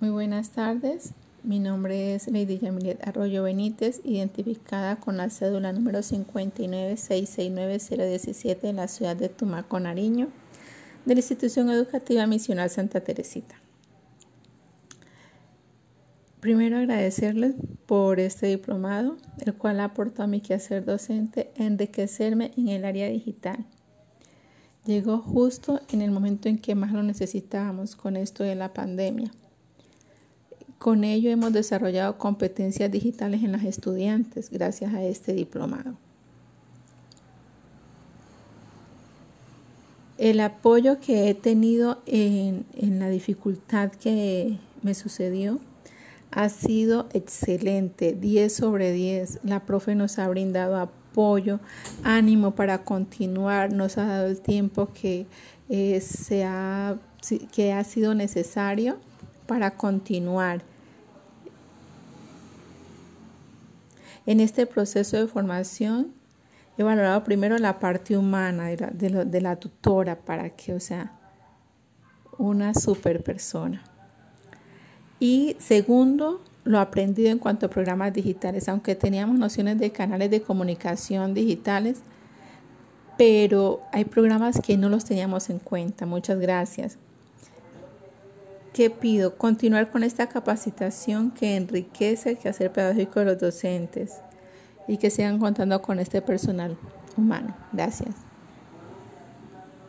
Muy buenas tardes. Mi nombre es Lady Yamilet Arroyo Benítez, identificada con la cédula número 59669-017 en la ciudad de Tumaco, Nariño, de la institución educativa misional Santa Teresita. Primero agradecerles por este diplomado, el cual aportó a mi quehacer docente enriquecerme en el área digital. Llegó justo en el momento en que más lo necesitábamos con esto de la pandemia con ello hemos desarrollado competencias digitales en las estudiantes gracias a este diplomado. El apoyo que he tenido en, la dificultad que me sucedió ha sido excelente, 10 sobre 10. La profe nos ha brindado apoyo, ánimo para continuar, nos ha dado el tiempo que, eh, que ha sido necesario para continuar. En este proceso de formación he valorado primero la parte humana de la, tutora para que, o sea, una super persona. Y segundo, lo aprendido en cuanto a programas digitales, aunque teníamos nociones de canales de comunicación digitales, pero hay programas que no los teníamos en cuenta. Muchas gracias. ¿Qué pido? Continuar con esta capacitación que enriquece el quehacer pedagógico de los docentes y que sigan contando con este personal humano. Gracias.